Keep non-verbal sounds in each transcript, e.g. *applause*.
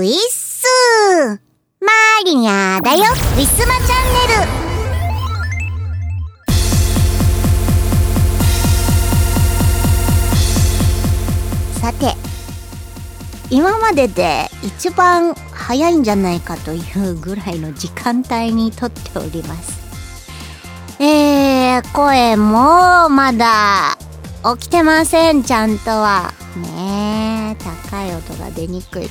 ウィッスマリニャだよ。ウィスマチャンネル。さて今までで一番早いんじゃないかというぐらいの時間帯に撮っております。えー、声もまだ起きてません。ちゃんとは。ねえ高い音が出にくい。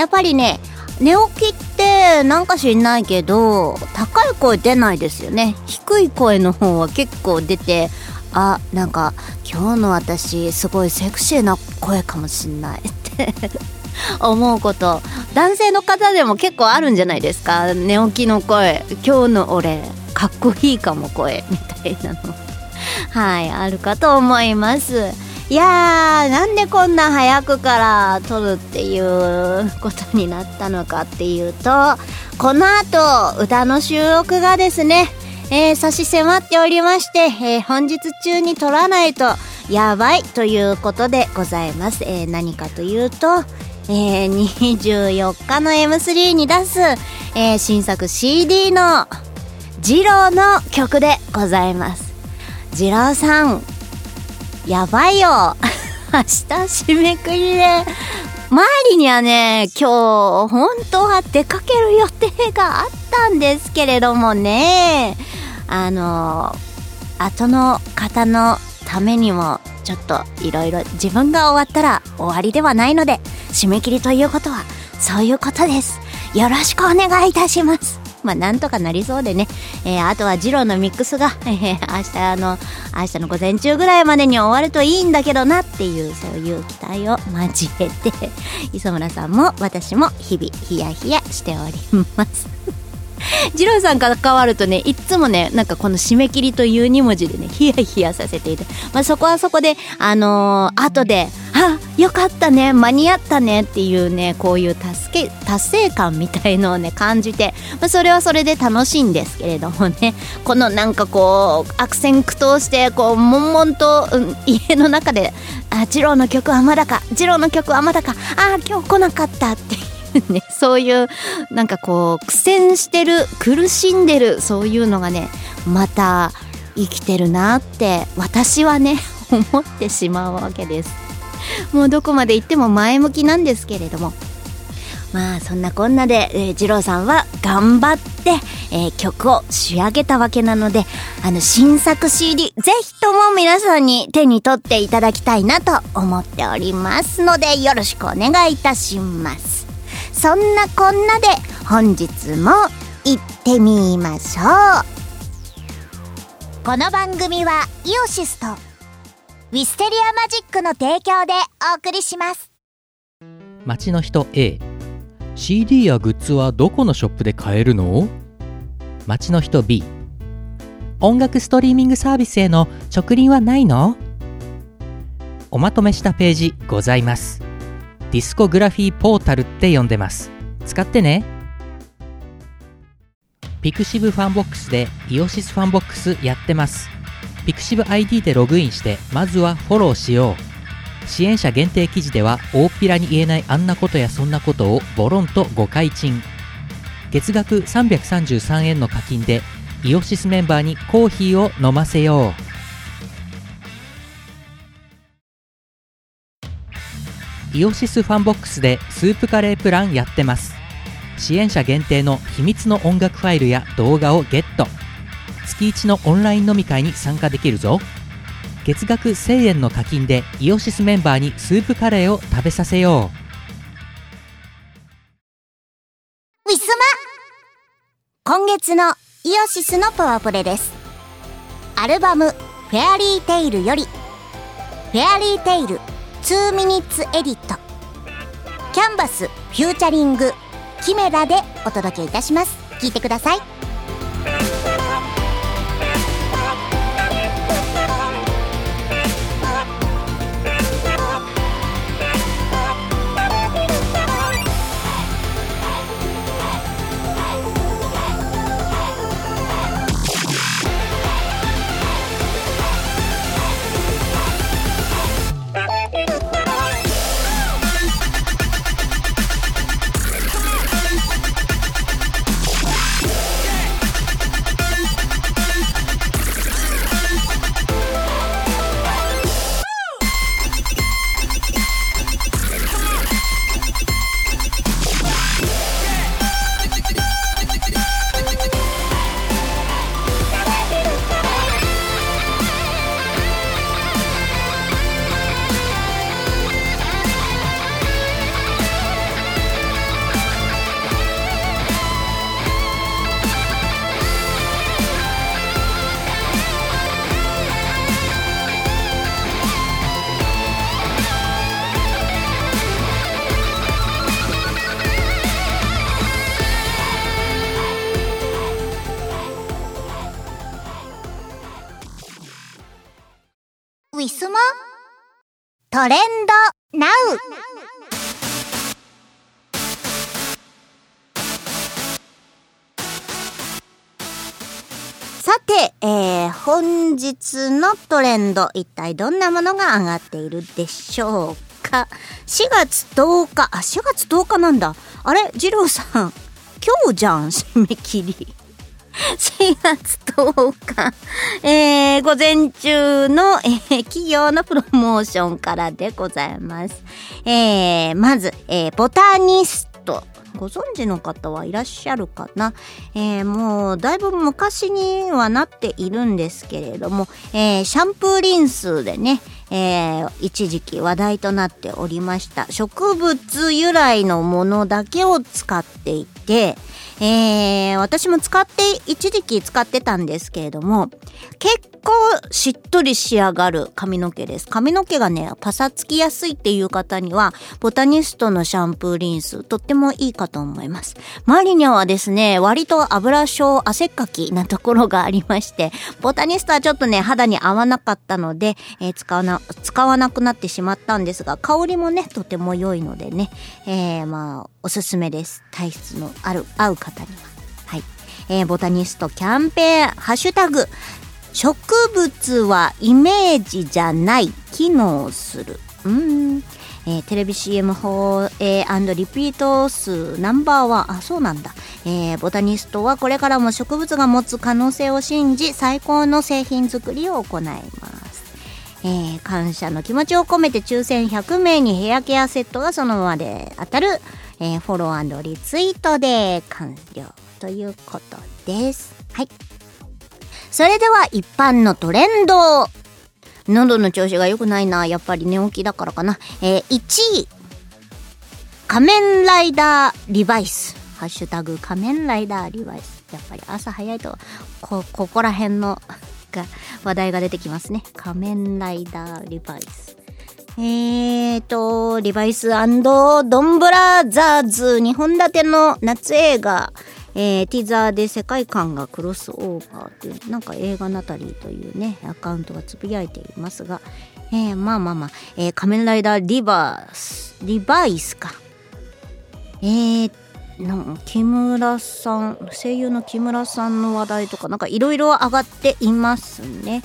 やっぱりね寝起きってなんか知んないけど高い声出ないですよね。低い声の方は結構出てあなんか今日の私すごいセクシーな声かもしんないって *laughs* 思うこと。男性の方でも結構あるんじゃないですか？寝起きの声。今日の俺かっこいいかも声。みたいなの。はいあるかと思います。いやーなんでこんな早くから撮るっていうことになったのかっていうとこの後歌の収録がですねえー、差し迫っておりまして、えー、本日中に撮らないとやばいということでございます。えー、何かというと、えー、24日の M3 に出す、えー、新作 CD のジローの曲でございます。ジローさん、やばいよ。*laughs* 明日締めくりで、周りにはね、今日、本当は出かける予定があったんですけれどもね、あの後の方のためにもちょっといろいろ自分が終わったら終わりではないので締め切りということはそういうことです。よろしくお願いいたします。まあなんとかなりそうでね、えー、あとはジローのミックスが、*laughs* えー、明日あの明日の午前中ぐらいまでに終わるといいんだけどなっていうそういう期待を交えて磯村さんも私も日々ヒヤヒヤしております。*laughs* 二郎さんが関わるとねいつもねなんかこの締め切りという2文字でねヒヤヒヤさせていて、まあ、そこはそこであのー、後で「あよかったね間に合ったね」っていうねこういう助け達成感みたいのをね感じて、まあ、それはそれで楽しいんですけれどもねこのなんかこう悪戦苦闘してこう悶々と、うん、家の中で「あ二郎の曲はまだか二郎の曲はまだかあ今日来なかった」っていうね、そういうなんかこう苦戦してる苦しんでるそういうのがねまた生きてるなって私はね *laughs* 思ってしまうわけです。もうどこまで行っても前向きなんですけれども。まあそんなこんなで、えー、二郎さんは頑張って、えー、曲を仕上げたわけなのであの新作 CD ぜひとも皆さんに手に取っていただきたいなと思っておりますのでよろしくお願いいたします。そんなこんなで本日も行ってみましょう。この番組はイオシスとウィステリアマジックの提供でお送りします。街の人 A CD やグッズはどこのショップで買えるの？街の人 B 音楽ストリーミングサービスへの直リンはないの？おまとめしたページございます。 discography portal って呼んでます。使ってね。 pixiv FANBOX でイオシスファンボックスやってます。pixiv ID でログインしてまずはフォローしよう。支援者限定記事では大っぴらに言えないあんなことやそんなことをボロンと御開陳月額333円の課金でイオシスメンバーにコーヒーを飲ませよう。イオシスファンボックスでスープカレープランやってます。支援者限定の秘密の音楽ファイルや動画をゲット。月1のオンライン飲み会に参加できるぞ。月額1000円の課金でイオシスメンバーにスープカレーを食べさせよう。ウィスマ。今月のイオシスのパワープレイです。アルバム「Fairy Tale」より「Fairy Tale。2 minutes edit Canvas featuringキメラでお届けいたします。聞いてください。日のトレンド、一体どんなものが上がっているでしょうか ?4 月10日、あ、4月10日なんだ。あれ？二郎さん、*laughs* 今日じゃん、締め切り。*laughs* 4月10日、えー、午前中の、えー、企業のプロモーションからでございます。えー、まず、え、ボタニス。ご存知の方はいらっしゃるかな、えー、もうだいぶ昔にはなっているんですけれども、えー、シャンプーリンスでね、えー、一時期話題となっておりました植物由来のものだけを使っていて、えー、私も使って、一時期使ってたんですけれども、結構しっとり仕上がる髪の毛です。髪の毛がね、パサつきやすいっていう方には、ボタニストのシャンプーリンス、とってもいいかと思います。マリニャはですね、割と油症汗っかきなところがありまして、ボタニストはちょっとね、肌に合わなかったので、えー、使わな、使わなくなってしまったんですが、香りもね、とても良いのでね、えー、まあ、おすすめです。体質のある、合う方には。はい。えー、ボタニストキャンペーン、ハッシュタグ、植物はイメージじゃない、機能する。うん。えー、テレビ CM 放映リピート数ナンバーワン。あ、そうなんだ。えー、ボタニストはこれからも植物が持つ可能性を信じ、最高の製品作りを行います。えー、感謝の気持ちを込めて抽選100名にヘアケアセットがそのままで当たる、えー、フォローリツイートで完了ということです。はい。それでは一般のトレンド。喉の調子が良くないな。やっぱり寝起きだからかな。えー、1位。仮面ライダーリバイス。ハッシュタグ仮面ライダーリバイス。やっぱり朝早いと、こ、ここら辺のが話題が出てきますね。仮面ライダーリバイス。えーと、リバイスドンブラザーズ2本立ての夏映画、えー、ティザーで世界観がクロスオーバーっていう、なんか映画ナタリーというね、アカウントがつぶやいていますが、えー、まあまあまあ、えー、仮面ライダーリバース、リバイスか。えー、なん木村さん、声優の木村さんの話題とか、なんかいろいろ上がっていますね。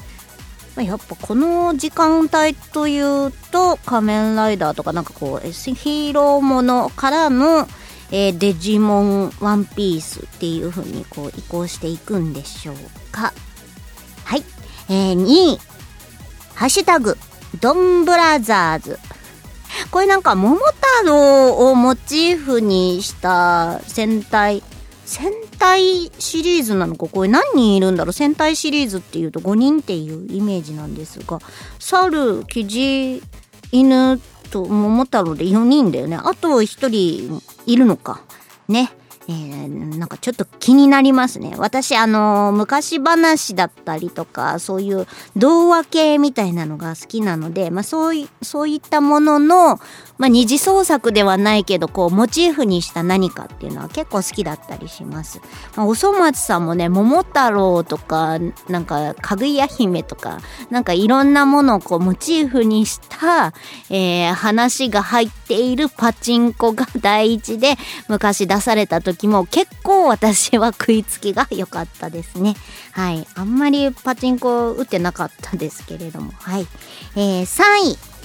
やっぱこの時間帯というと仮面ライダーとかなんかこうヒーローものからの、えー、デジモンワンピースっていう風にこう移行していくんでしょうか。はい、えー、2位ハッシュタグドンブラザーズ。これなんか桃太郎をモチーフにした戦隊戦隊シリーズなのか？これ何人いるんだろう？戦隊シリーズっていうと5人っていうイメージなんですが猿キジ犬と桃太郎で4人だよね。あと1人いるのか。ね。えー、なんかちょっと気になりますね。私、あのー、昔話だったりとか、そういう童話系みたいなのが好きなので、まあそうい、そういったものの、まあ、二次創作ではないけどこうモチーフにした何かっていうのは結構好きだったりします。まあ、おそ松さんもね桃太郎とかなんかかぐや姫とかなんかいろんなものをこうモチーフにした、えー、話が入っているパチンコが第一で昔出された時も結構私は食いつきが良かったですね。はい。あんまりパチンコ打ってなかったですけれども。はい。えー、3位。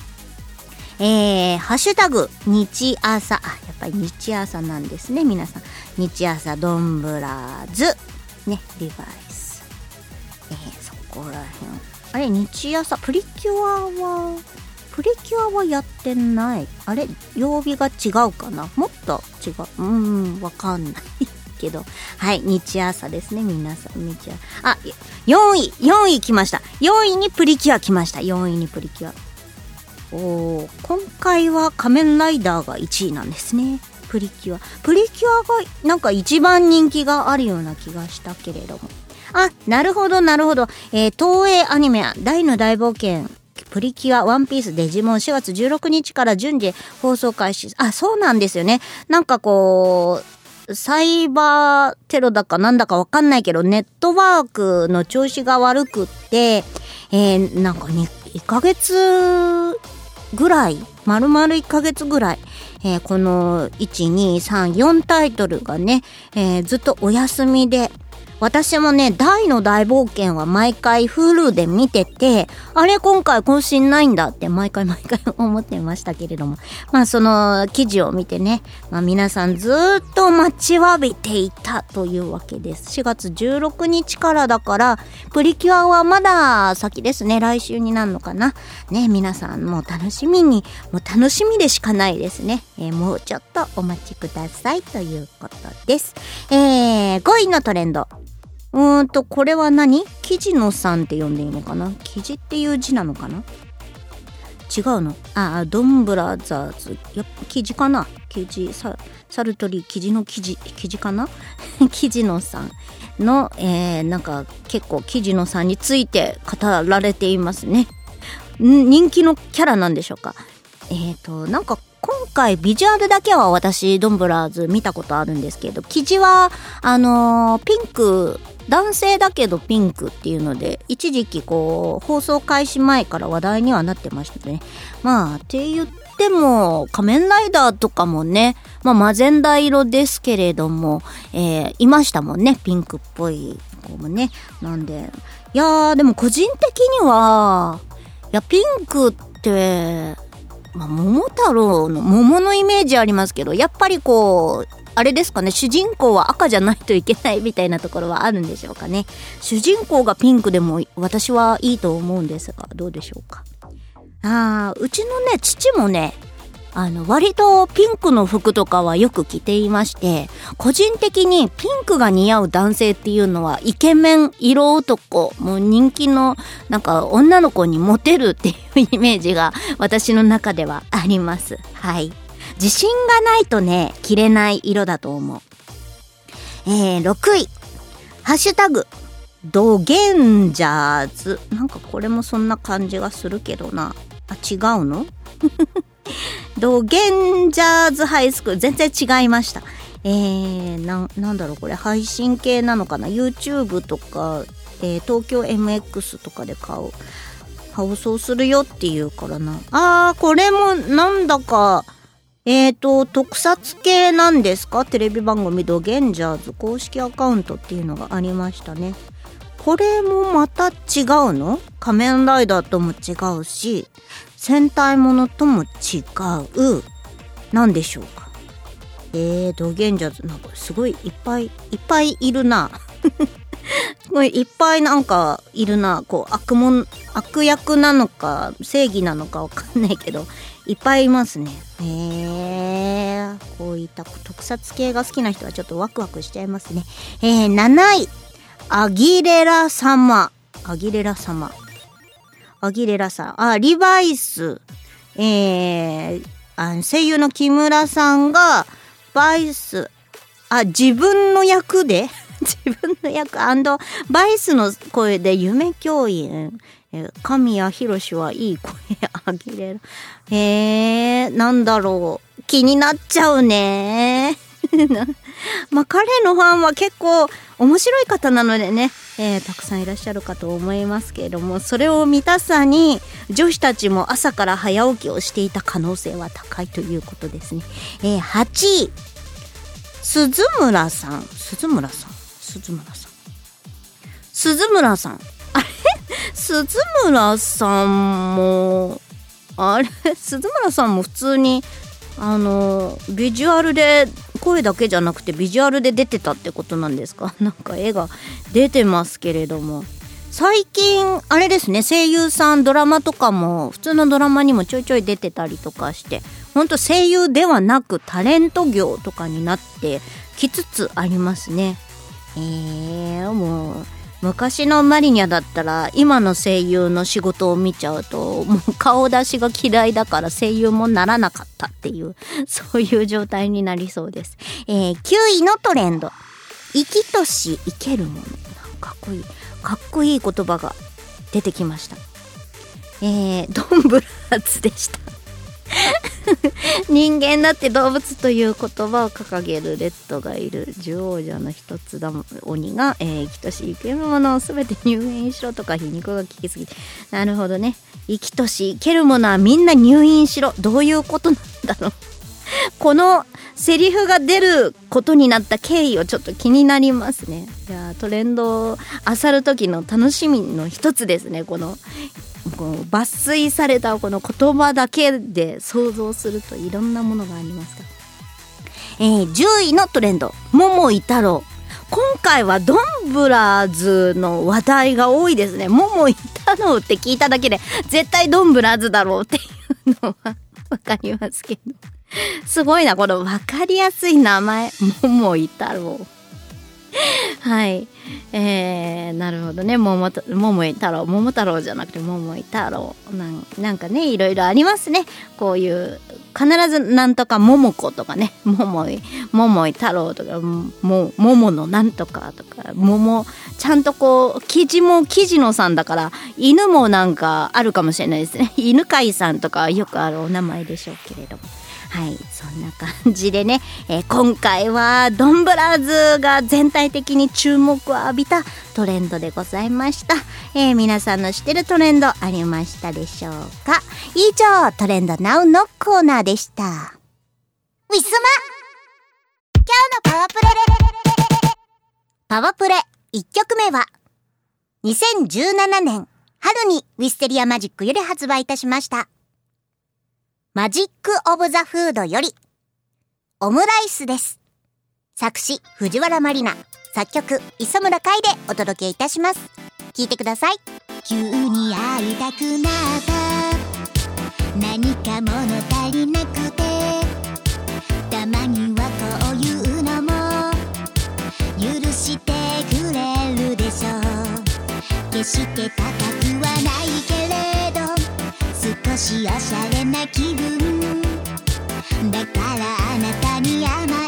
えー、ハッシュタグ、日朝。あ、やっぱり日朝なんですね、皆さん。日朝ドンブラーズ。ね、リバイス。えー、そこら辺。あれ、日朝、プリキュアは、プリキュアはやってない。あれ、曜日が違うかな？もっと違う。うん、わかんないけど。はい、日朝ですね、皆さん。日朝。あ、4位、4位来ました。4位にプリキュア来ました。4位にプリキュア。お今回は仮面ライダーが1位なんですねプリキュアプリキュアがなんか一番人気があるような気がしたけれどもあなるほどなるほど、えー、東映アニメ「大の大冒険」プリキュア、ワンピース、デジモン4月16日から順次放送開始。あ、そうなんですよね。なんかこう、サイバーテロだかなんだかわかんないけど、ネットワークの調子が悪くって、えー、なんか 2, 1ヶ月ぐらい丸々1ヶ月ぐらい、えー、この1234タイトルがね、えー、ずっとお休みで私もね、大の大冒険は毎回 Hulu で見てて、あれ今回更新ないんだって毎回毎回思ってましたけれども。まあその記事を見てね、まあ皆さんずっと待ちわびていたというわけです。4月16日からだから、プリキュアはまだ先ですね。来週になるのかな。ね、皆さんもう楽しみに、もう楽しみでしかないですね。えー、もうちょっとお待ちくださいということです。えー、5位のトレンド。うーんと、これは何？記事のさんって呼んでいいのかな？記事っていう字なのかな？違うの？ああ、ドンブラザーズ。やっぱ記事かな？記事、ササルトリ、記事の記事、記事かな？記事のさんの、えー、なんか結構記事のさんについて語られていますね。人気のキャラなんでしょうか？えっ、ー、と、なんか今回ビジュアルだけは私ドンブラーズ見たことあるんですけど生地はあのー、ピンク男性だけどピンクっていうので一時期こう放送開始前から話題にはなってましたね。まあって言っても仮面ライダーとかもねまあマゼンダ色ですけれども、えー、いましたもんねピンクっぽい子もね。なんでいやーでも個人的にはいやピンクってまあ、桃太郎の桃のイメージありますけどやっぱりこうあれですかね主人公は赤じゃないといけないみたいなところはあるんでしょうかね。主人公がピンクでも私はいいと思うんですがどうでしょうか。ああうちのね父もねあの、割とピンクの服とかはよく着ていまして、個人的にピンクが似合う男性っていうのはイケメン、色男、もう人気のなんか女の子にモテるっていうイメージが私の中ではあります。はい。自信がないとね、着れない色だと思う。えー、6位。ハッシュタグ、ドゲンジャーズ。なんかこれもそんな感じがするけどな。あ、違うの？ドゲンジャーズハイスクール全然違いました。えー、な、なんだろうこれ配信系なのかな ?YouTube とか、えー、東京 MX とかで買う。放送するよっていうからな。あー、これもなんだか、えーと、特撮系なんですか？テレビ番組ドゲンジャーズ公式アカウントっていうのがありましたね。これもまた違うの？仮面ライダーとも違うし、戦隊ものとも違う。何でしょうか？えー、ドゲンジャーズ、なんかすごいいっぱいいっぱいいるな。すごいいっぱいなんかいるな。こう悪も悪役なのか正義なのかわかんないけど、いっぱいいますね。へえー、こういった特撮系が好きな人はちょっとワクワクしちゃいますね。えー、7位。アギレラ様。アギレラ様。アギレラさん。あ、リバイス。えー、あ声優の木村さんが、バイス、あ、自分の役で？*laughs* 自分の役バイスの声で夢教員。神谷博士はいい声あげれる。えー、なんだろう。気になっちゃうね。*laughs* まあ彼のファンは結構面白い方なのでね、えー、たくさんいらっしゃるかと思いますけれどもそれを満たさに女子たちも朝から早起きをしていた可能性は高いということですね、えー、8位鈴村さん。鈴村さん？鈴村さん。鈴村さん。あれ？鈴村さんもあれ？鈴村さんも普通にあのビジュアルで声だけじゃなくてビジュアルで出てたってことなんですか？*laughs* なんか絵が出てますけれども。最近あれですね声優さんドラマとかも普通のドラマにもちょいちょい出てたりとかしてほんと声優ではなくタレント業とかになってきつつありますね。えー、もう昔のマリニャだったら今の声優の仕事を見ちゃうともう顔出しが嫌いだから声優もならなかったっていう *laughs* そういう状態になりそうです、えー、9位のトレンド。生きとし生けるもの。かっこいいかっこいい言葉が出てきました。えー、ドンブラーツでした。*laughs* 人間だって動物という言葉を掲げるレッドがいる獣王者の一つだ鬼が、えー、生きとし生けるものを全て入院しろとか皮肉が効きすぎてなるほどね。*laughs* 生きとし生けるものはみんな入院しろ。どういうことなんだろう。このセリフが出ることになった経緯をちょっと気になりますね。いやトレンドを漁る時の楽しみの一つですねこのこう抜粋されたこの言葉だけで想像するといろんなものがありますから、えー、10位のトレンド「桃井太郎」今回はドンブラーズの話題が多いですね。桃井太郎って聞いただけで絶対ドンブラーズだろうっていうのはわかりますけど。すごいなこの分かりやすい名前。桃井太郎。はい。えー、なるほどね。桃桃井太郎。桃太郎じゃなくて桃井太郎。なんなんかね、いろいろありますね。こういう、必ずなんとか桃子とかね。桃井、桃井太郎とか、も、桃のなんとかとか、桃、ちゃんとこう、生地も生地のさんだから、犬もなんかあるかもしれないですね。犬飼さんとかよくあるお名前でしょうけれども。はいんな感じでね、えー、今回はドンブラーズが全体的に注目を浴びたトレンドでございました、えー、皆さんの知ってるトレンドありましたでしょうか？以上トレンドナウのコーナーでした。ウィスマ。今日のパワープレ。パワープレ。1曲目は2017年春にウィステリアマジックより発売いたしました。マジック・オブ・ザ・フードより、オムライスです。作詞、藤原まりな。作曲、磯村海でお届けいたします。聞いてください。急に会いたくなった何か物足りなくてたまにはこういうのも許してくれるでしょう決して高くはないけれど少しおしゃれな気分だからあなたに甘え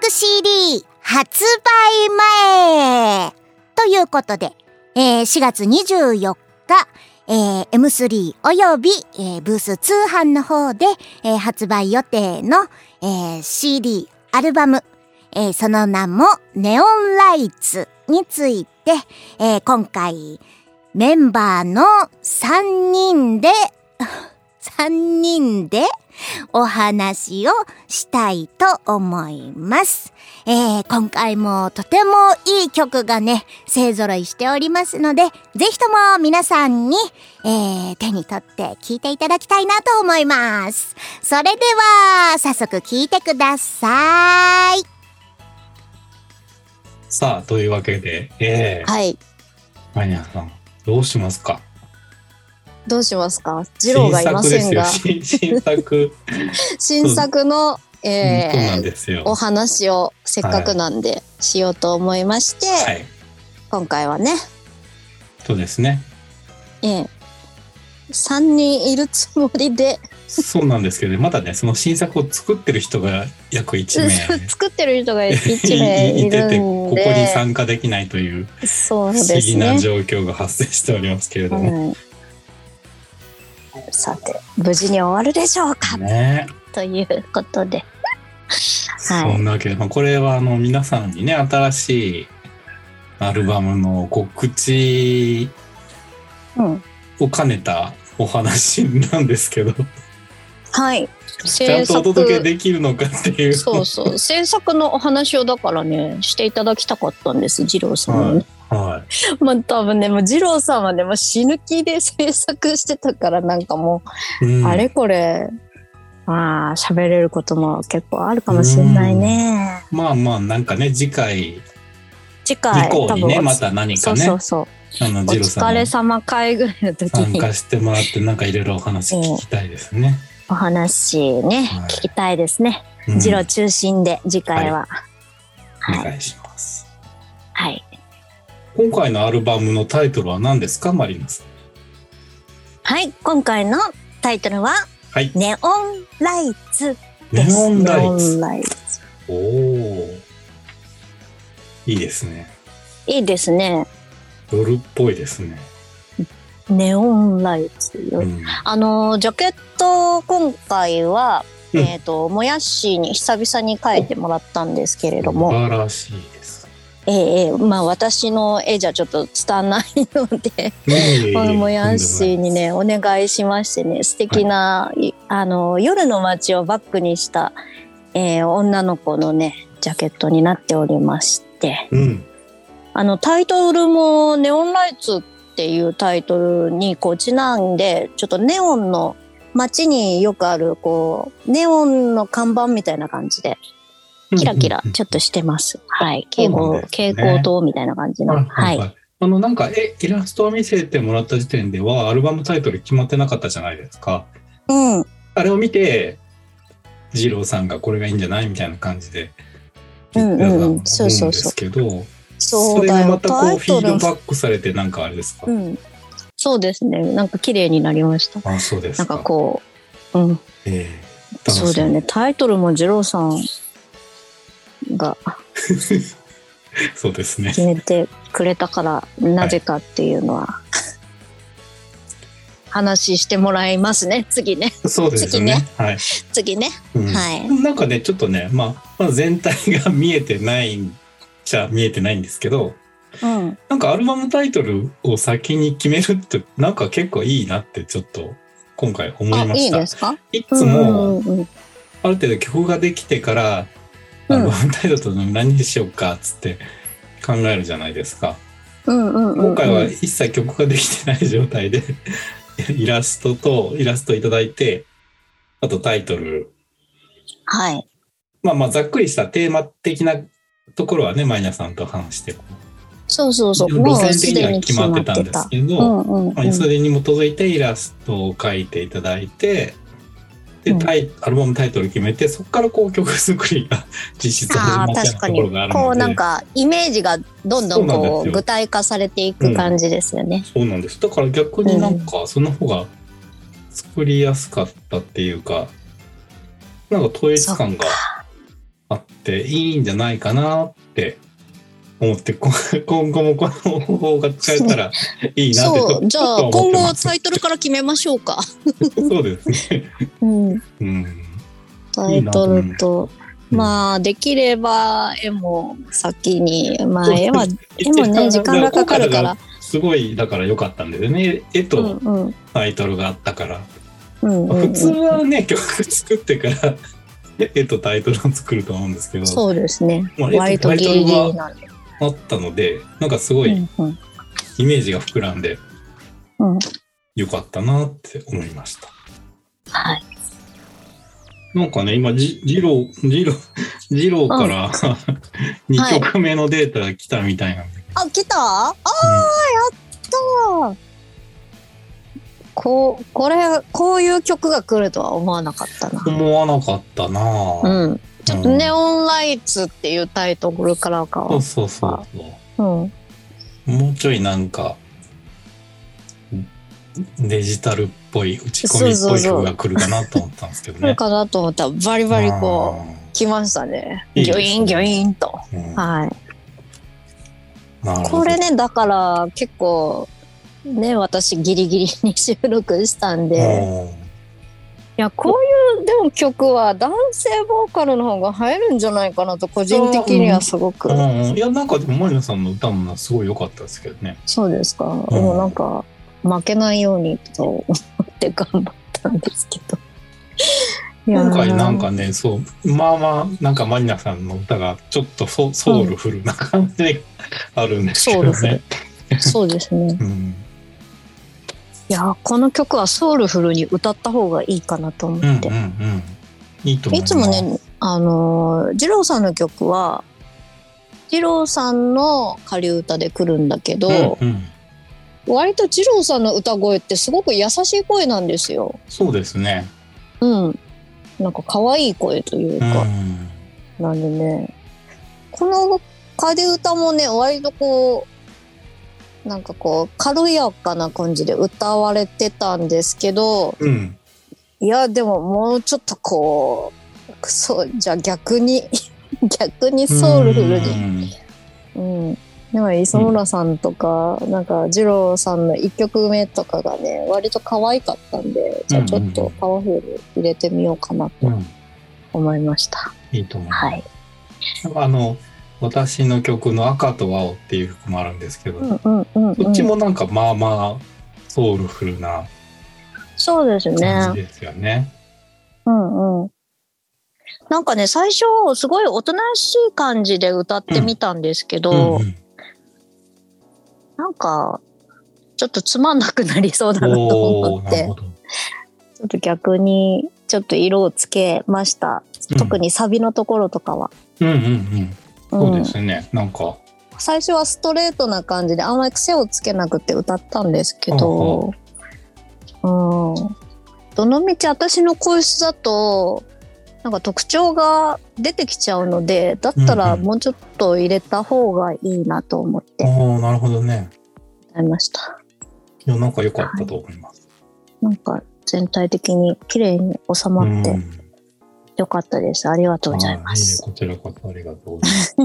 作 CD 発売前ということで、えー、4月24日、えー、M3 および、えー、ブース通販の方で、えー、発売予定の、えー、CD アルバムえー、その名もネオンライツについて、えー、今回メンバーの3人で、*laughs* 3人でお話をしたいと思います。えー、今回もとてもいい曲がね、勢揃いしておりますので、ぜひとも皆さんに、えー、手に取って聴いていただきたいなと思います。それでは、早速聴いてください。さあ、というわけで、えー、はい。マニアさん、どうしますか？どうしますか？次郎がいませんが。新作。*laughs* 新作の、えー、お話をせっかくなんでしようと思いまして、はい、今回はね。そうですね。ええー、3人いるつもりでそうなんですけど、まだね、その新作を作ってる人が約1名。*laughs* 作ってる人が1名いてて、ここに参加できないという、不思議な状況が発生しておりますけれども。はい、さて無事に終わるでしょうか、ね、ということで。はい、そんなわけで、まあ、これはあの皆さんにね新しいアルバムの告知を兼ねたお話なんですけど、はい。ちゃんとお届けできるのかっていう。そうそう。制作のお話をだからね、していただきたかったんです、二郎さんね。はい。まあ多分ね、もう二郎さんはね、もう死ぬ気で制作してたからなんかもう、うん、あれこれ、まあ喋れることも結構あるかもしれないね。まあまあなんかね、次回、次回、以降にね、また何かね。そうそうそう。あの、お疲れ様会ぐらいの時に。参加してもらって、なんかいろいろお話聞きたいですね。お話ね、はい、聞きたいですね。ジロ中心で、次回は、はい。お願いします。はい。今回のアルバムのタイトルは何ですか、マリナさん？はい、今回のタイトルは、はい、ネオンライツネオンライツ。ライツおお。いいですね。いいですね。夜っぽいですね。ネオンライツよ、うん、あのジャケット今回は、うん、えっ、ー、ともやしに久々に描いてもらったんですけれども素晴らしいええー、まあ私の絵じゃちょっと伝わないので、この *laughs* もやしにねお願いしましてね素敵な、はい、あの夜の街をバックにした、えー、女の子のねジャケットになっておりまして、うん、あのタイトルも「ネオンライツ」っていうタイトルにこうちなんでちょっとネオンの街によくあるこうネオンの看板みたいな感じでキラキラちょっとしてます。はい。蛍光、蛍光灯みたいな感じの。はい。あの、なんか、え、イラストを見せてもらった時点では、アルバムタイトル決まってなかったじゃないですか。うん。あれを見て、二郎さんがこれがいいんじゃないみたいな感じで言ってたと思うんですけど、それがまたこうフィードバックされてなんかあれですか、うん、そうですね。なんか綺麗になりました。あそうですなんかこううん。えー、そうだよね。タイトルも二郎さんが。*laughs* そうですね。決めてくれたからなぜかっていうのは、はい、話してもらいますね次ね。そうですね。ね、はい、次ね、うん、はい。なんかねちょっとね、まあ、まあ全体が見えてないちゃ見えてないんですけど、うん、なんかアルバムタイトルを先に決めるってなんか結構いいなってちょっと今回思いました。いいですか？いつもある程度曲ができてから、アルバムタイトル何にしようかっつって考えるじゃないですか。今回は一切曲ができてない状態で *laughs* イラストとイラストいただいてあとタイトル。はい。まあまあざっくりしたテーマ的なところはね、マイナさんと話してそうそうそう。路線的には決まってたんですけど、うん、それに基づいてイラストを描いていただいて、で、タイ、アルバムタイトル決めて、そこからこう曲作りが *laughs* 実質始まったところがあるので。こうなんかイメージがどんどんこう具体化されていく感じですよね。そうなんです。だから逆になんかその方が作りやすかったっていうか、なんか統一感があっていいんじゃないかなって思って *laughs* 今後もこの方法が使えたらいいなってそうじゃあ今後タイトルから決めましょうか。*laughs* そうですね、*laughs* うん、うん、タイトルとまあできれば絵も先にまあ絵は絵もね時間がかかるから。すごいだから良かったんだよね。絵とタイトルがあったから、うんうん、普通はね曲作ってから絵とタイトルを作ると思うんですけど。そうですね、まあ、割とギリギリなんであったのでなんかすごいイメージが膨らんで、うん、よかったなって思いました、はい。なんかね、今、ジジロー、ジロー、*laughs* ジローから、うん、*laughs* 2曲目のデータが来たみたいなんで。はい、あ、来た？ああ、うん、やったこう、これ、こういう曲が来るとは思わなかったな。思わなかったな。うん。ちょっとネオンライツっていうタイトルからかは。そうそうそうう。ん。もうちょいなんか、デジタルっぽい、打ち込みっぽい曲が来るかなと思ったんですけどね。来るかなと思ったら、バリバリこう、来ましたね。ギョインギョインと。うん、はい。これね、だから結構、ね、私ギリギリに収録したんで、いうんや、こういうでも曲は男性ボーカルの方が入るんじゃないかなと個人的にはすごく。うん、いやなんかでもマリナさんの歌もすごい良かったですけどね。そうですか。もうなんか、負けないようにと思って頑張ったんですけど。今回なんかねそうまあまあなんかマリナさんの歌がちょっとソソウルフルな感じであるんですけどね。そうですね。うんいやーこの曲はソウルフルに歌った方がいいかなと思うんうんって。うんいいと思います。いつもね、あのー、二郎さんの曲は、二郎さんの仮歌で来るんだけど、うんうん、割と二郎さんの歌声ってすごく優しい声なんですよ。そうですね。うん。なんか可愛い声といううか、んなんでね、この仮歌もね、割とこう、なんかこう、軽やかな感じで歌われてたんですけど、うんいや、でももうちょっとこう、そう、じゃあ逆に、*laughs* 逆にソウルフルに。に。うん。でも磯村さんとか、なんか二郎さんの一曲目とかがね、割と可愛かったんで、じゃあちょっとパワフル入れてみようかなとうん、思いました。いいと思います。はい。あの私の曲の赤と青っていう曲もあるんですけど、うんうんうん、うん。そっちもなんかまあまあソウルフルなそうですね。感じですよね。うんうん。なんかね、最初、すごいおとなしい感じで歌ってみたんですけど、うんなんか、ちょっとつまんなくなりそうだうん、なと思って。ちょっと逆に、ちょっと色をつけました。特にサビのところとかは。うんうんうん。そうですね。なんか、最初はストレートな感じであんまり癖をつけなくて歌ったんですけど、うん。どのみち私の声質だと、なんか特徴が出てきちゃうので、だったらうんうんもうちょっと入れた方がいいなと思っておーなるほどね。歌いました。いや、なんか良かったと思います。なんか全体的に綺麗に収まってうんよかったです。ありがとうございます。こちらこそありがとうございます。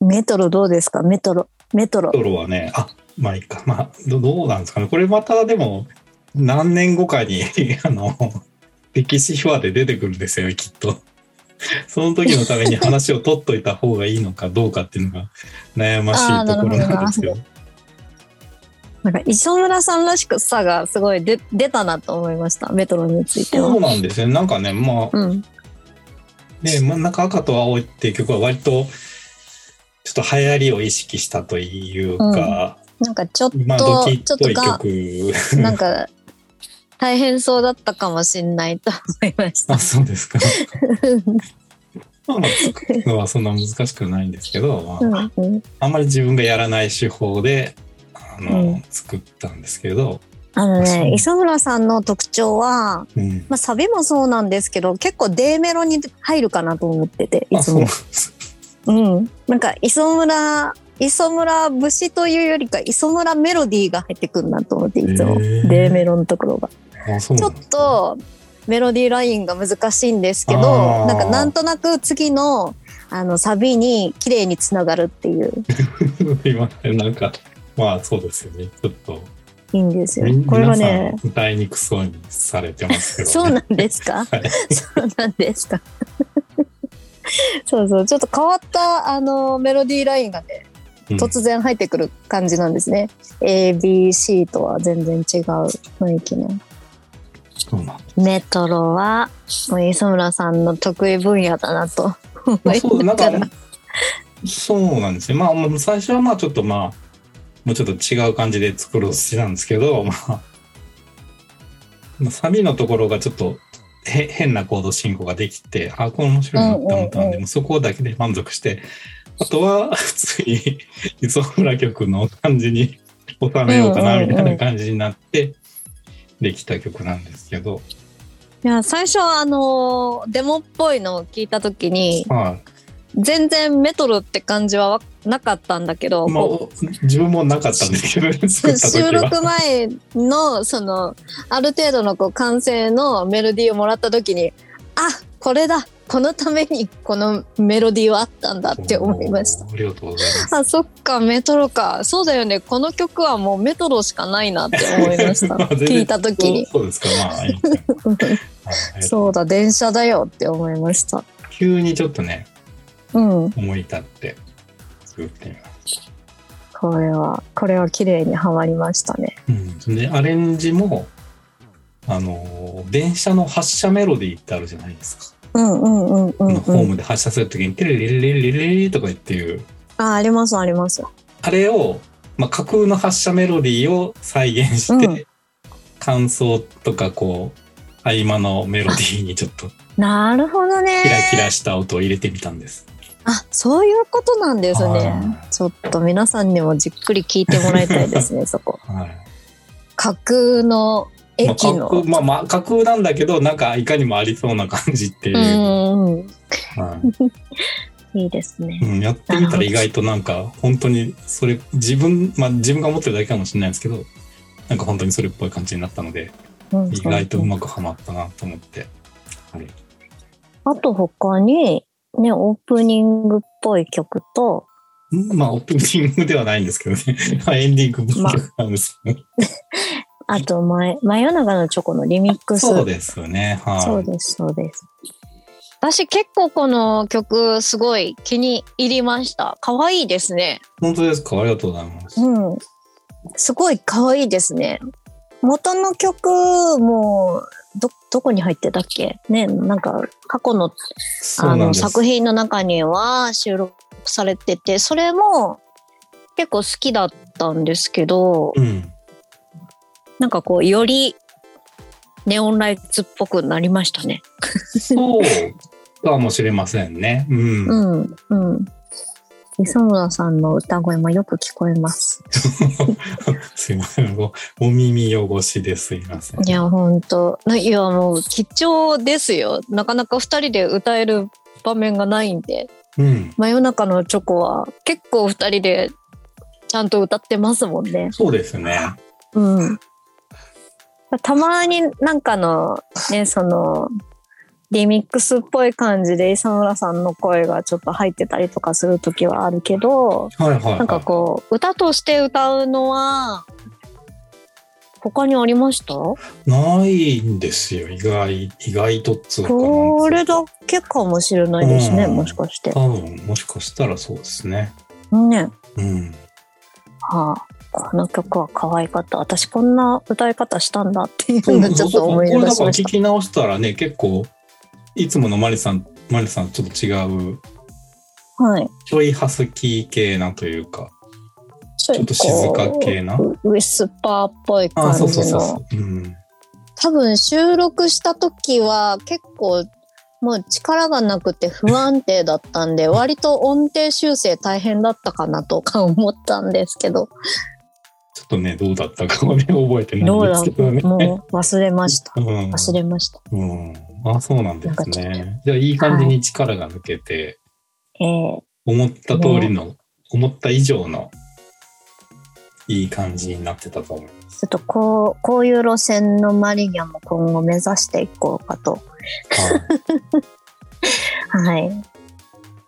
*laughs* メトロどうですか？メトロ。メトロ。トロはね、あ、まあいいか。まあ、どどうなんですかね。これまたでも、何年後かに、*laughs* あの、歴史秘話で出てくるんですよ、きっと。*laughs* その時のために話を取っといた方がいいのかどうかっていうのが悩ましいところなんですけど。なんか磯村さんらしくさがすごい出出たなと思いました。メトロについてはそう。なんですね。なんかね、まあ、うん。ね、真ん中赤と青っていう曲は割と、ちょっと流行りを意識したというか、なんかちょっと、今時っちょっぽい曲。*laughs* なんか、大変そうだったかもしれないと思いましたあ、。そうですか。*laughs* まあまあ、作るのはそんな難しくないんですけど、まあうんうん、あんまり自分がやらない手法で、あの、うん作ったんですけど、あのね、磯村さんの特徴は、うん。まあ、サビもそうなんですけど、結構 D メロに入るかなと思ってて、いつもなん。です。うん。なんか、磯村、磯村節というよりか、磯村メロディーが入ってくるなと思って、いつも。D メロのところが。ちょっとメロディーラインが難しいんですけどなんかなんとなく次のあのサビに綺麗につながるっていうすいません、なんか、まあそうですよね。ちょっと、いいんですよ。み。これはねん歌いにくそうにされてますけど、ね。そうなんですか？*laughs* はい。そうなんですか？*laughs* そうそう。ちょっと変わったあのメロディーラインがねうん。突然入ってくる感じなんですね、ABC とは全然違う雰囲気の。メトロはもう磯村さんの得意分野だなと思いながら、そうなんですね。まあ、最初はまあちょっとまあ、もうちょっと違う感じで作ろうとしてたんですけど、*laughs* まあ、まあサビのところがちょっとへ変なコード進行ができて、あ、これ面白いなって思ったんで、もうそこだけで満足して、あとは普通に磯村曲の感じに *laughs* 収めようかなみたいな感じになって、できた曲なんですけど、いや最初あのデモっぽいのを聞いた時にま全然メトロって感じはわなかったんだけど、あ、まあこ、自分もなかったんですけど、*laughs* 収は。録前のそのある程度のこう完成のメロディーをもらった時にあこれだこのためにこのメロディーはあったんだって思いました。ありがとうございます。あ、そっか、メトロか。そうだよね。この曲はもうメトロしかないなって思いました。*laughs* 聞いた時に。そうですか、まあいい *laughs* そうだ、電車だよって思いました。急にちょっとね、うん。思い立って作ってみましこれは、これは綺麗にはまりましたね。た。うん。で、アレンジも、あの、電車の発車メロディーってあるじゃないですか。うんうんうんうん、うん。ホームで発車するときに、テレレレレレレレとか言っていう、あ、ありますあります。あれを、まあ、架空の発車メロディーを再現して、うん感想とかこう、合間のメロディーにちょっとなるほどね。キラキラした音を入れてみたんです。あ、そういうことなんですねは。ちょっと皆さんにもじっくり聞いてもらいたいですね、*laughs* そこ。はい。架空のまあ、駅の。まあまあ、架空なんだけど、なんかいかにもありそうな感じっていう。はいいいですね。うん、やってみたら意外となんか、本当にそれ、自分、まあ自分が思ってるだけかもしれないですけど、なんか本当にそれっぽい感じになったので、うん意外とうまくはまったなと思って。はいあと他に、ね、オープニングっぽい曲と、うんまあ、オープニングではないんですけどね。*laughs* まあエンディングっぽい曲なんですけど。*laughs* あと、真真夜中のチョコのリミックス。そうですよね。はい。そうです、そうです。私結構この曲すごい気に入りました。可愛いですね。本当ですか？ありがとうございます。うん。すごい可愛いですね。元の曲も、ど、どこに入ってたっけ？ね、なんか過去のあの。作品の中には収録されてて、それも結構好きだったんですけど、うん。なんかこう、よりネオンライツっぽくなりましたね。そうかもしれませんね。うん。うん、うん。磯村さんの歌声もよく聞こえます。*laughs* すいません。おお耳汚しですいません。いや、ほんと。ないや、もう貴重ですよ。なかなか二人で歌える場面がないんで。うん。真夜中のチョコは結構二人でちゃんと歌ってますもんね。そうですね。うん。たまになんかのね、その、リミックスっぽい感じで磯村さんの声がちょっと入ってたりとかする時はあるけど、はいはい、はい。なんかこう、歌として歌うのは、他にありました？ないんですよ。意外、意外とっつうか。これだけかもしれないですね、うんもしかして。多分、もしかしたらそうですね。ね。うん。はあ、この曲は可愛かった。私こんな歌い方したんだっていうのをちょっと思い出しました。から聞き直したらね、結構、いつものマリさん、マリさんちょっと違う、はい。ちょいハスキー系なというか、ちちょっと静か系な？ウィスパーっぽいあ感そうそうそうじの。そう。うん。多分収録した時は結構もう力がなくて不安定だったんで、割と音程修正大変だったかなとか思ったんですけど、ちょっとね、どうだったかはね、覚えてないんだですけどね。もう忘れました。うん。忘れました。うん。あ、そうなんですね。じゃあ、いい感じに力が抜けて、ええ思った通りの、思った以上の、いい感じになってたと思う。ちょっとこう、こういう路線のマリニャも今後目指していこうかと。はいはい。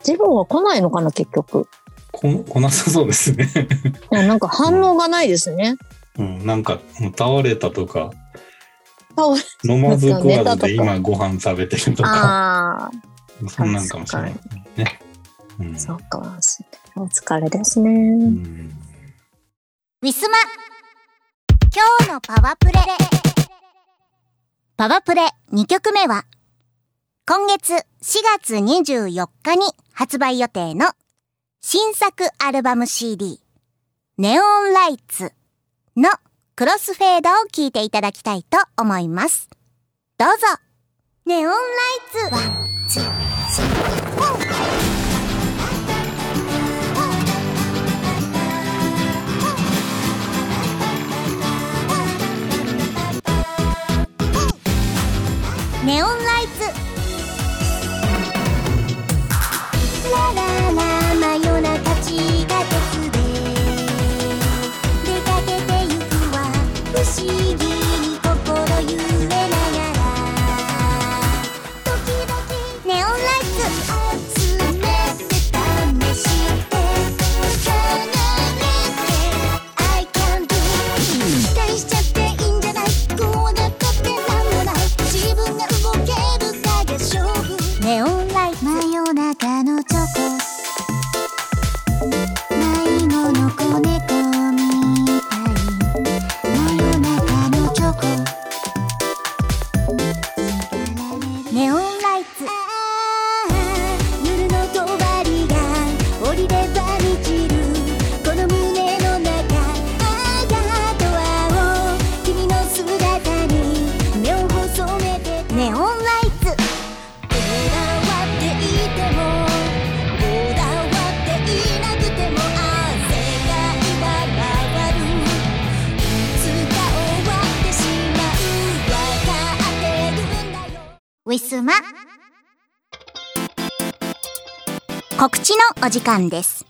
自分は来ないのかな、結局。こ来なさそうですね。なんか反応がないですね。うん、なんか、もう倒れたとか、飲まず食わずで今ご飯食べてるとか、ああ、そんなんかもしれないね。うん。そうかもしれない。お疲れですね。うん。ウィスマ。今日のパワプレ。パワプレ2曲目は今月4月24日に発売予定の新作アルバム CD Neon Lights のクロスフェードを聴いていただきたいと思います。どうぞ Neon Lights one、two、three、ネオンライツラララ真夜中地下のお時間です。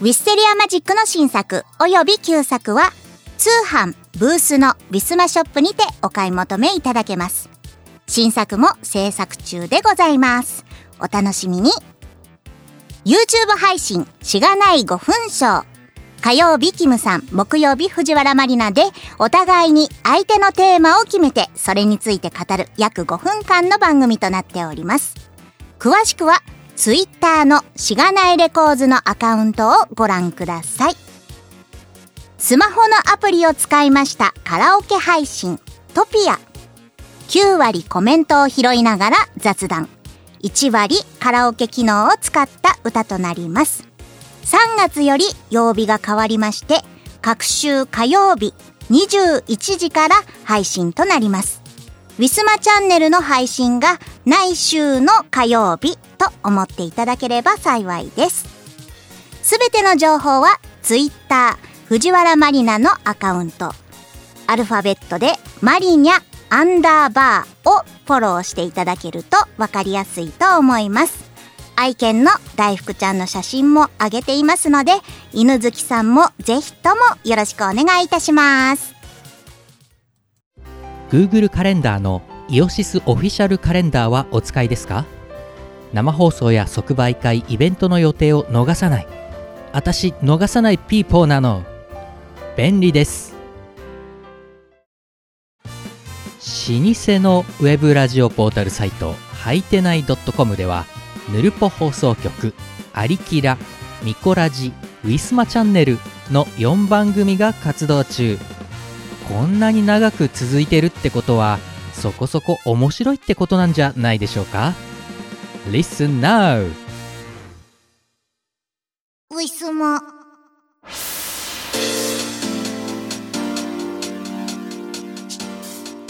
ウィステリアマジックの新作及び旧作は通販ブースのウィスマショップにてお買い求めいただけます。新作も制作中でございます。お楽しみに。YouTube 配信しがない5分ショー。火曜日キムさん、木曜日藤原まりなで、お互いに相手のテーマを決めて、それについて語る約5分間の番組となっております。詳しくは、Twitter のしがないレコーズのアカウントをご覧ください。スマホのアプリを使いましたカラオケ配信、トピア。9割コメントを拾いながら雑談。1割カラオケ機能を使った歌となります。3月より曜日が変わりまして、各週火曜日21時から配信となります。ウィスマチャンネルの配信が来週の火曜日と思っていただければ幸いです。すべての情報は Twitter 藤原マリナのアカウント、アルファベットでマリニャアンダーバーをフォローしていただけるとわかりやすいと思います。愛犬の大福ちゃんの写真も上げていますので、犬好きさんもぜひともよろしくお願いいたします。Google カレンダーのイオシスオフィシャルカレンダーはお使いですか？生放送や即売会イベントの予定を逃さない。私逃さないピーポーなの。便利です。老舗のウェブラジオポータルサイトはいてない .com ではぬるぽ放送局「アリキラ」「ミコラジ」「ウィスマチャンネル」の4番組が活動中。こんなに長く続いてるってことはそこそこ面白いってことなんじゃないでしょうか？Listen now! ウィスマ。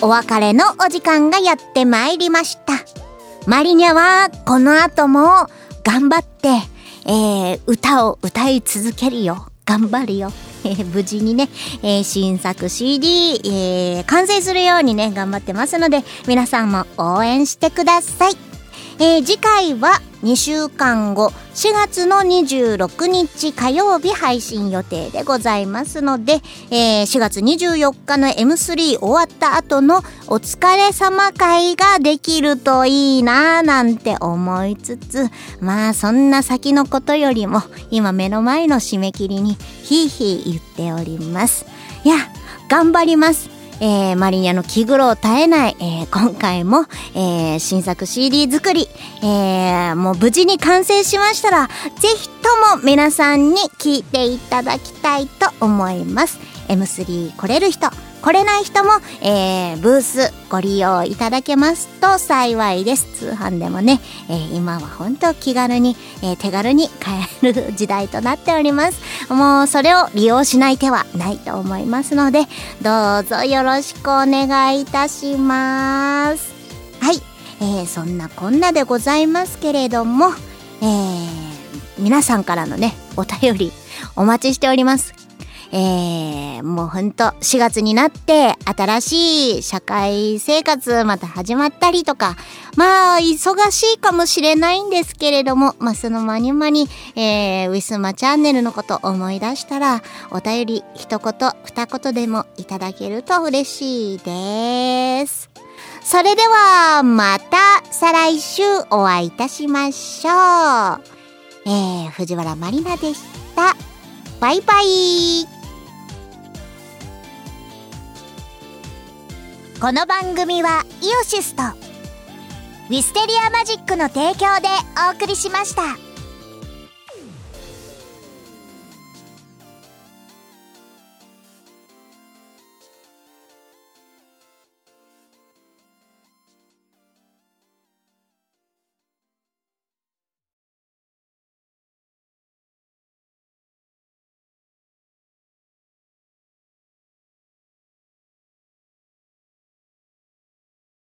お別れのお時間がやってまいりました。マリニャはこの後も頑張って、えー歌を歌い続けるよ。頑張るよ。えー無事にね、えー新作 CD、えー完成するようにね、頑張ってますので、皆さんも応援してください。えー次回は2週間後4月の26日火曜日配信予定でございますので、えー4月24日の M3 終わった後のお疲れ様会ができるといいなぁなんて思いつつまあそんな先のことよりも今目の前の締め切りにヒーヒー言っております。いや頑張ります。えーマリニャの気苦労絶えない、えー今回も、えー新作 CD 作り、えーもう無事に完成しましたら、ぜひとも皆さんに聞いていただきたいと思います。M3 来れる人、来れない人も、えーブースご利用いただけますと幸いです。通販でもね、えー今は本当気軽に、えー手軽に買える時代となっております。もうそれを利用しない手はないと思いますので、どうぞよろしくお願いいたします。はい、えーそんなこんなでございますけれども、えー皆さんからのね、お便りお待ちしております。えー、もうほんと4月になって新しい社会生活また始まったりとか、まあ忙しいかもしれないんですけれども、まあその間に間に、えー、ウィスマチャンネルのこと思い出したら、お便り一言二言でもいただけると嬉しいです。それではまた再来週お会いいたしましょう。えー、藤原まりなでした。バイバイ。この番組はイオシスとウィステリアマジックの提供でお送りしました。